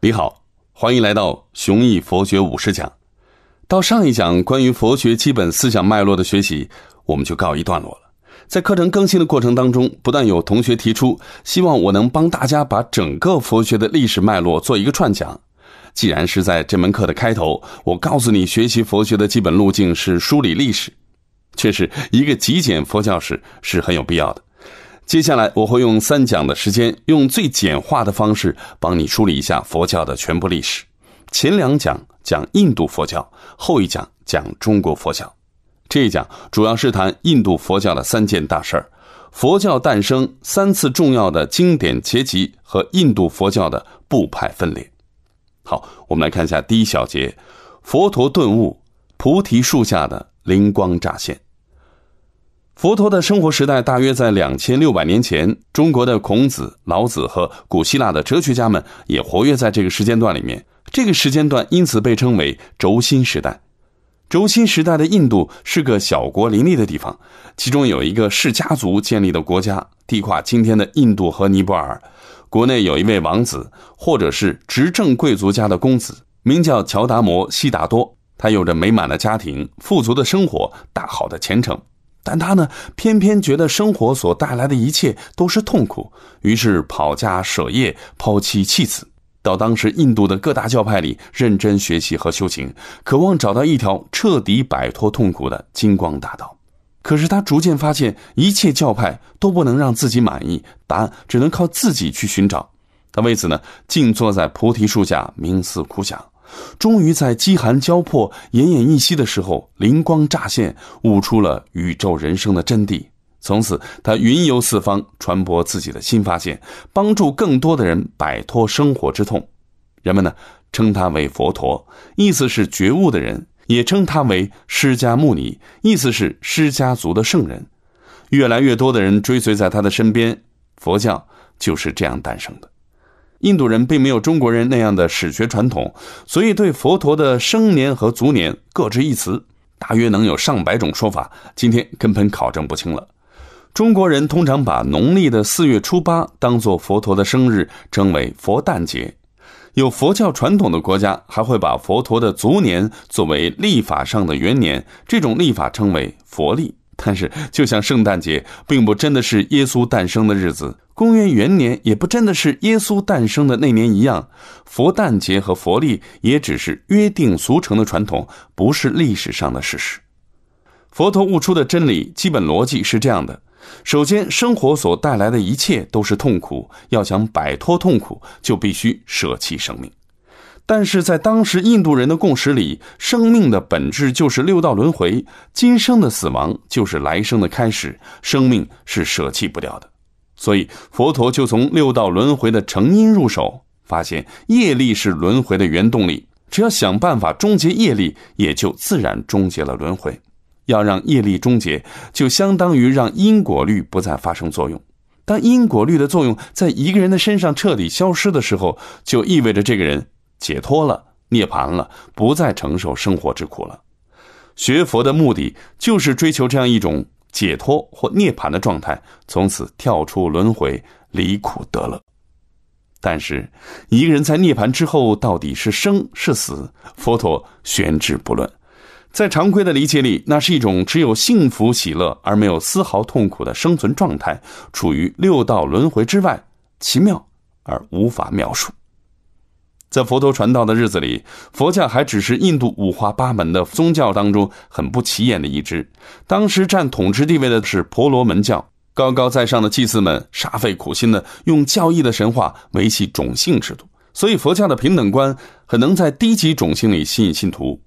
你好，欢迎来到雄毅佛学五十讲。到上一讲关于佛学基本思想脉络的学习，我们就告一段落了。在课程更新的过程当中，不但有同学提出希望我能帮大家把整个佛学的历史脉络做一个串讲。既然是在这门课的开头，我告诉你学习佛学的基本路径是梳理历史，确实一个极简佛教史是很有必要的。接下来我会用三讲的时间，用最简化的方式帮你梳理一下佛教的全部历史。前两讲讲印度佛教，后一讲讲中国佛教。这一讲主要是谈印度佛教的三件大事儿：佛教诞生、三次重要的经典结集和印度佛教的部派分裂。好，我们来看一下第一小节：佛陀顿悟，菩提树下的灵光乍现。佛陀的生活时代大约在两千六百年前，中国的孔子、老子和古希腊的哲学家们也活跃在这个时间段里面。这个时间段因此被称为轴心时代。轴心时代的印度是个小国林立的地方，其中有一个氏家族建立的国家，地跨今天的印度和尼泊尔。国内有一位王子，或者是执政贵族家的公子，名叫乔达摩·悉达多。他有着美满的家庭、富足的生活、大好的前程。但他呢，偏偏觉得生活所带来的一切都是痛苦，于是跑家舍业，抛妻弃子，到当时印度的各大教派里认真学习和修行，渴望找到一条彻底摆脱痛苦的金光大道。可是他逐渐发现，一切教派都不能让自己满意，答案只能靠自己去寻找。他为此呢，静坐在菩提树下冥思苦想。终于在饥寒交迫、奄奄一息的时候，灵光乍现，悟出了宇宙人生的真谛。从此，他云游四方，传播自己的新发现，帮助更多的人摆脱生活之痛。人们呢，称他为佛陀，意思是觉悟的人；也称他为释迦牟尼，意思是释迦族的圣人。越来越多的人追随在他的身边，佛教就是这样诞生的。印度人并没有中国人那样的史学传统，所以对佛陀的生年和卒年各执一词，大约能有上百种说法。今天根本考证不清了。中国人通常把农历的四月初八当做佛陀的生日，称为佛诞节。有佛教传统的国家还会把佛陀的卒年作为历法上的元年，这种历法称为佛历。但是，就像圣诞节并不真的是耶稣诞生的日子。公元元年也不真的是耶稣诞生的那年一样，佛诞节和佛历也只是约定俗成的传统，不是历史上的事实。佛陀悟出的真理基本逻辑是这样的：首先，生活所带来的一切都是痛苦，要想摆脱痛苦，就必须舍弃生命。但是在当时印度人的共识里，生命的本质就是六道轮回，今生的死亡就是来生的开始，生命是舍弃不掉的。所以，佛陀就从六道轮回的成因入手，发现业力是轮回的原动力。只要想办法终结业力，也就自然终结了轮回。要让业力终结，就相当于让因果律不再发生作用。当因果律的作用在一个人的身上彻底消失的时候，就意味着这个人解脱了、涅槃了，不再承受生活之苦了。学佛的目的就是追求这样一种。解脱或涅槃的状态，从此跳出轮回，离苦得乐。但是，一个人在涅槃之后到底是生是死，佛陀悬置不论。在常规的理解里，那是一种只有幸福喜乐而没有丝毫痛苦的生存状态，处于六道轮回之外，奇妙而无法描述。在佛陀传道的日子里，佛教还只是印度五花八门的宗教当中很不起眼的一支。当时占统治地位的是婆罗门教，高高在上的祭司们煞费苦心的用教义的神话维系种姓制度，所以佛教的平等观很能在低级种姓里吸引信徒。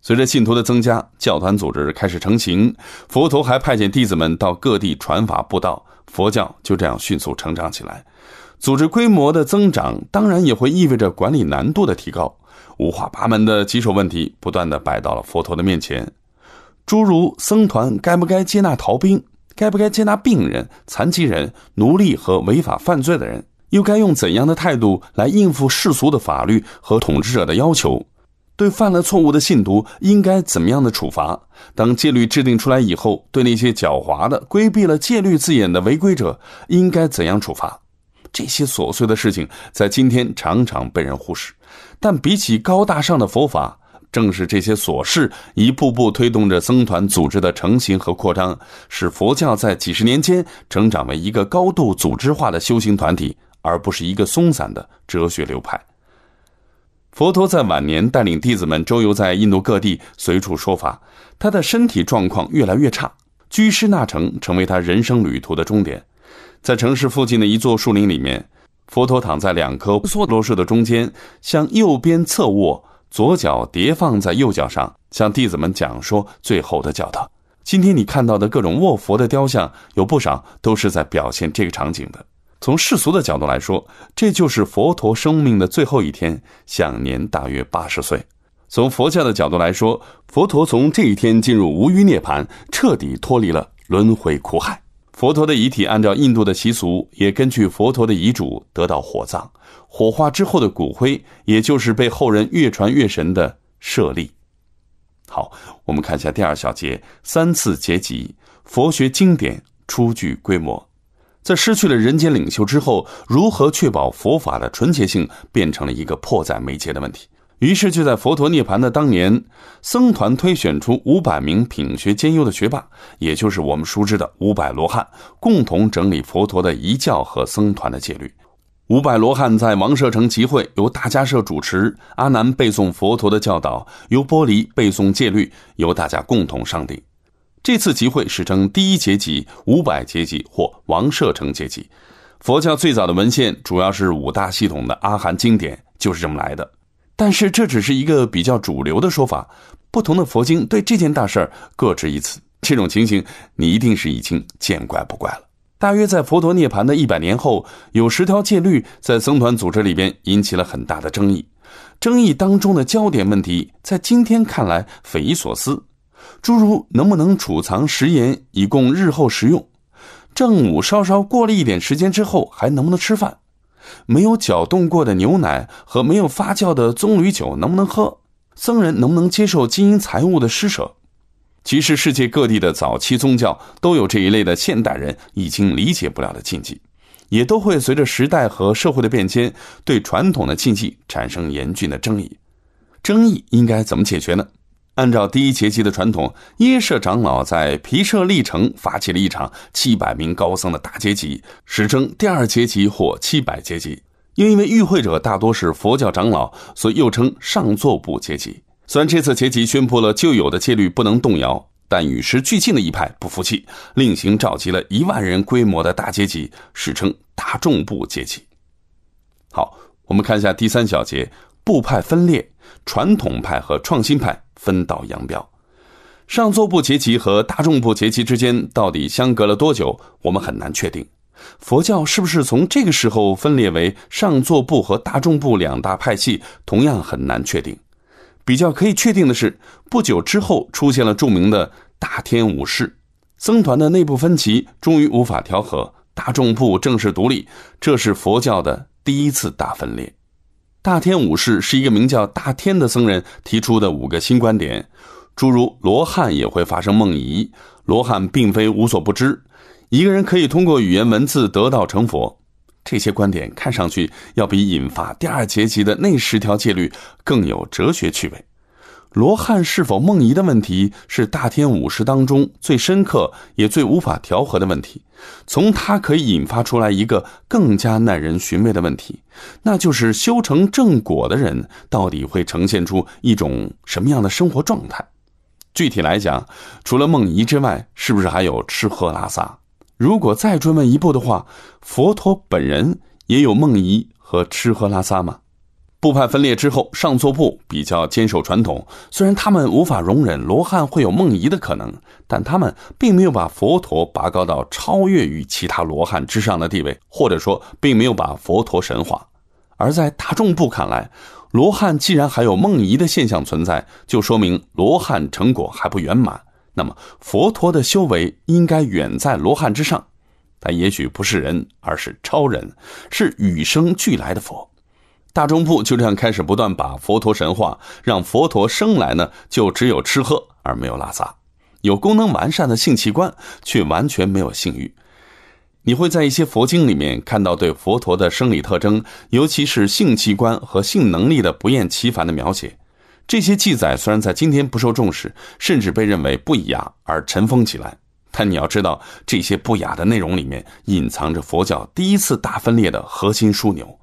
随着信徒的增加，教团组织开始成型，佛陀还派遣弟子们到各地传法布道，佛教就这样迅速成长起来。组织规模的增长，当然也会意味着管理难度的提高。五花八门的棘手问题不断的摆到了佛陀的面前，诸如僧团该不该接纳逃兵，该不该接纳病人、残疾人、奴隶和违法犯罪的人，又该用怎样的态度来应付世俗的法律和统治者的要求？对犯了错误的信徒应该怎么样的处罚？当戒律制定出来以后，对那些狡猾的规避了戒律字眼的违规者应该怎样处罚？这些琐碎的事情在今天常常被人忽视，但比起高大上的佛法，正是这些琐事一步步推动着僧团组织的成型和扩张，使佛教在几十年间成长为一个高度组织化的修行团体，而不是一个松散的哲学流派。佛陀在晚年带领弟子们周游在印度各地，随处说法。他的身体状况越来越差，居士那城成为他人生旅途的终点。在城市附近的一座树林里面，佛陀躺在两棵梭罗树的中间，向右边侧卧，左脚叠放在右脚上，向弟子们讲说最后的教导。今天你看到的各种卧佛的雕像，有不少都是在表现这个场景的。从世俗的角度来说，这就是佛陀生命的最后一天，享年大约八十岁。从佛教的角度来说，佛陀从这一天进入无余涅槃，彻底脱离了轮回苦海。佛陀的遗体按照印度的习俗，也根据佛陀的遗嘱得到火葬。火化之后的骨灰，也就是被后人越传越神的舍利。好，我们看一下第二小节：三次结集，佛学经典初具规模。在失去了人间领袖之后，如何确保佛法的纯洁性，变成了一个迫在眉睫的问题。于是，就在佛陀涅槃的当年，僧团推选出五百名品学兼优的学霸，也就是我们熟知的五百罗汉，共同整理佛陀的遗教和僧团的戒律。五百罗汉在王舍城集会，由大迦叶主持，阿难背诵佛陀的教导，由波离背诵戒律，由大家共同上定。这次集会史称第一节集、五百节集或王舍城节集。佛教最早的文献主要是五大系统的阿含经典，就是这么来的。但是这只是一个比较主流的说法，不同的佛经对这件大事儿各执一词。这种情形你一定是已经见怪不怪了。大约在佛陀涅槃的一百年后，有十条戒律在僧团组织里边引起了很大的争议。争议当中的焦点问题，在今天看来匪夷所思。诸如能不能储藏食盐以供日后食用，正午稍稍过了一点时间之后还能不能吃饭，没有搅动过的牛奶和没有发酵的棕榈酒能不能喝，僧人能不能接受金银财物的施舍？其实世界各地的早期宗教都有这一类的现代人已经理解不了的禁忌，也都会随着时代和社会的变迁，对传统的禁忌产生严峻的争议。争议应该怎么解决呢？按照第一节集的传统，耶舍长老在皮舍利城发起了一场七百名高僧的大阶级，史称第二阶级或七百阶级。又因为与会者大多是佛教长老，所以又称上座部阶级。虽然这次阶级宣布了旧有的戒律不能动摇，但与时俱进的一派不服气，另行召集了一万人规模的大阶级，史称大众部阶级。好，我们看一下第三小节：部派分裂，传统派和创新派。分道扬镳，上座部结集和大众部结集之间到底相隔了多久？我们很难确定。佛教是不是从这个时候分裂为上座部和大众部两大派系？同样很难确定。比较可以确定的是，不久之后出现了著名的大天武士，僧团的内部分歧终于无法调和，大众部正式独立，这是佛教的第一次大分裂。大天武士是一个名叫大天的僧人提出的五个新观点，诸如罗汉也会发生梦遗，罗汉并非无所不知，一个人可以通过语言文字得道成佛。这些观点看上去要比引发第二阶级的那十条戒律更有哲学趣味。罗汉是否梦遗的问题，是大天武士当中最深刻也最无法调和的问题。从它可以引发出来一个更加耐人寻味的问题，那就是修成正果的人到底会呈现出一种什么样的生活状态？具体来讲，除了梦遗之外，是不是还有吃喝拉撒？如果再追问一步的话，佛陀本人也有梦遗和吃喝拉撒吗？部派分裂之后，上座部比较坚守传统。虽然他们无法容忍罗汉会有梦遗的可能，但他们并没有把佛陀拔高到超越于其他罗汉之上的地位，或者说，并没有把佛陀神化。而在大众部看来，罗汉既然还有梦遗的现象存在，就说明罗汉成果还不圆满。那么，佛陀的修为应该远在罗汉之上。但也许不是人，而是超人，是与生俱来的佛。大众部就这样开始不断把佛陀神化，让佛陀生来呢就只有吃喝而没有拉撒，有功能完善的性器官却完全没有性欲。你会在一些佛经里面看到对佛陀的生理特征，尤其是性器官和性能力的不厌其烦的描写。这些记载虽然在今天不受重视，甚至被认为不雅而尘封起来，但你要知道，这些不雅的内容里面隐藏着佛教第一次大分裂的核心枢纽。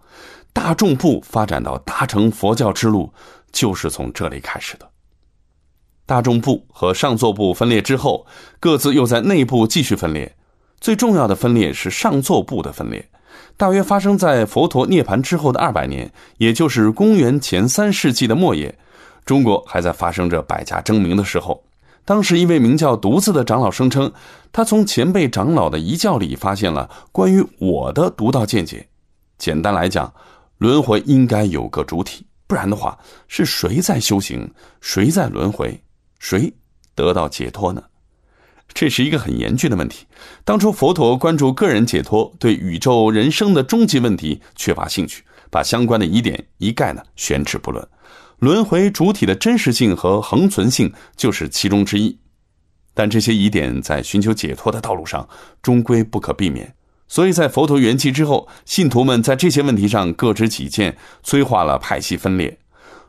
大众部发展到大乘佛教之路，就是从这里开始的。大众部和上座部分裂之后，各自又在内部继续分裂。最重要的分裂是上座部的分裂，大约发生在佛陀涅槃之后的二百年，也就是公元前三世纪的末叶。中国还在发生着百家争鸣的时候。当时一位名叫独自的长老声称，他从前辈长老的遗教里发现了关于我的独到见解。简单来讲，轮回应该有个主体，不然的话，是谁在修行，谁在轮回，谁得到解脱呢？这是一个很严峻的问题。当初佛陀关注个人解脱，对宇宙人生的终极问题缺乏兴趣，把相关的疑点一概呢选址不论。轮回主体的真实性和恒存性就是其中之一。但这些疑点在寻求解脱的道路上终归不可避免。所以在佛陀圆寂之后，信徒们在这些问题上各执己见，催化了派系分裂。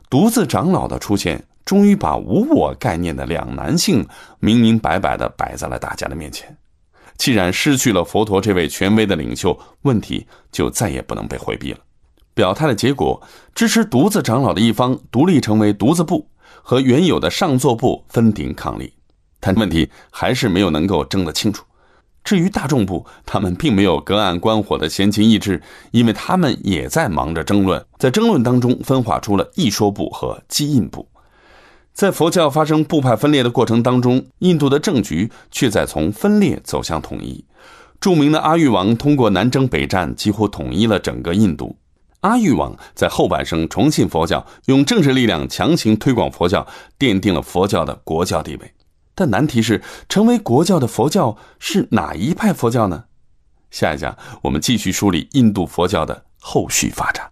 独自长老的出现。终于把无我概念的两难性明明白白的摆在了大家的面前。既然失去了佛陀这位权威的领袖，问题就再也不能被回避了。表态的结果，支持独自长老的一方独立成为独自部，和原有的上座部分庭抗礼。但问题还是没有能够争得清楚。至于大众部，他们并没有隔岸观火的闲情逸致，因为他们也在忙着争论，在争论当中分化出了一说部和基印部。在佛教发生部派分裂的过程当中，印度的政局却在从分裂走向统一。著名的阿育王通过南征北战，几乎统一了整个印度。阿育王在后半生重信佛教，用政治力量强行推广佛教，奠定了佛教的国教地位。但难题是，成为国教的佛教是哪一派佛教呢？下一讲我们继续梳理印度佛教的后续发展。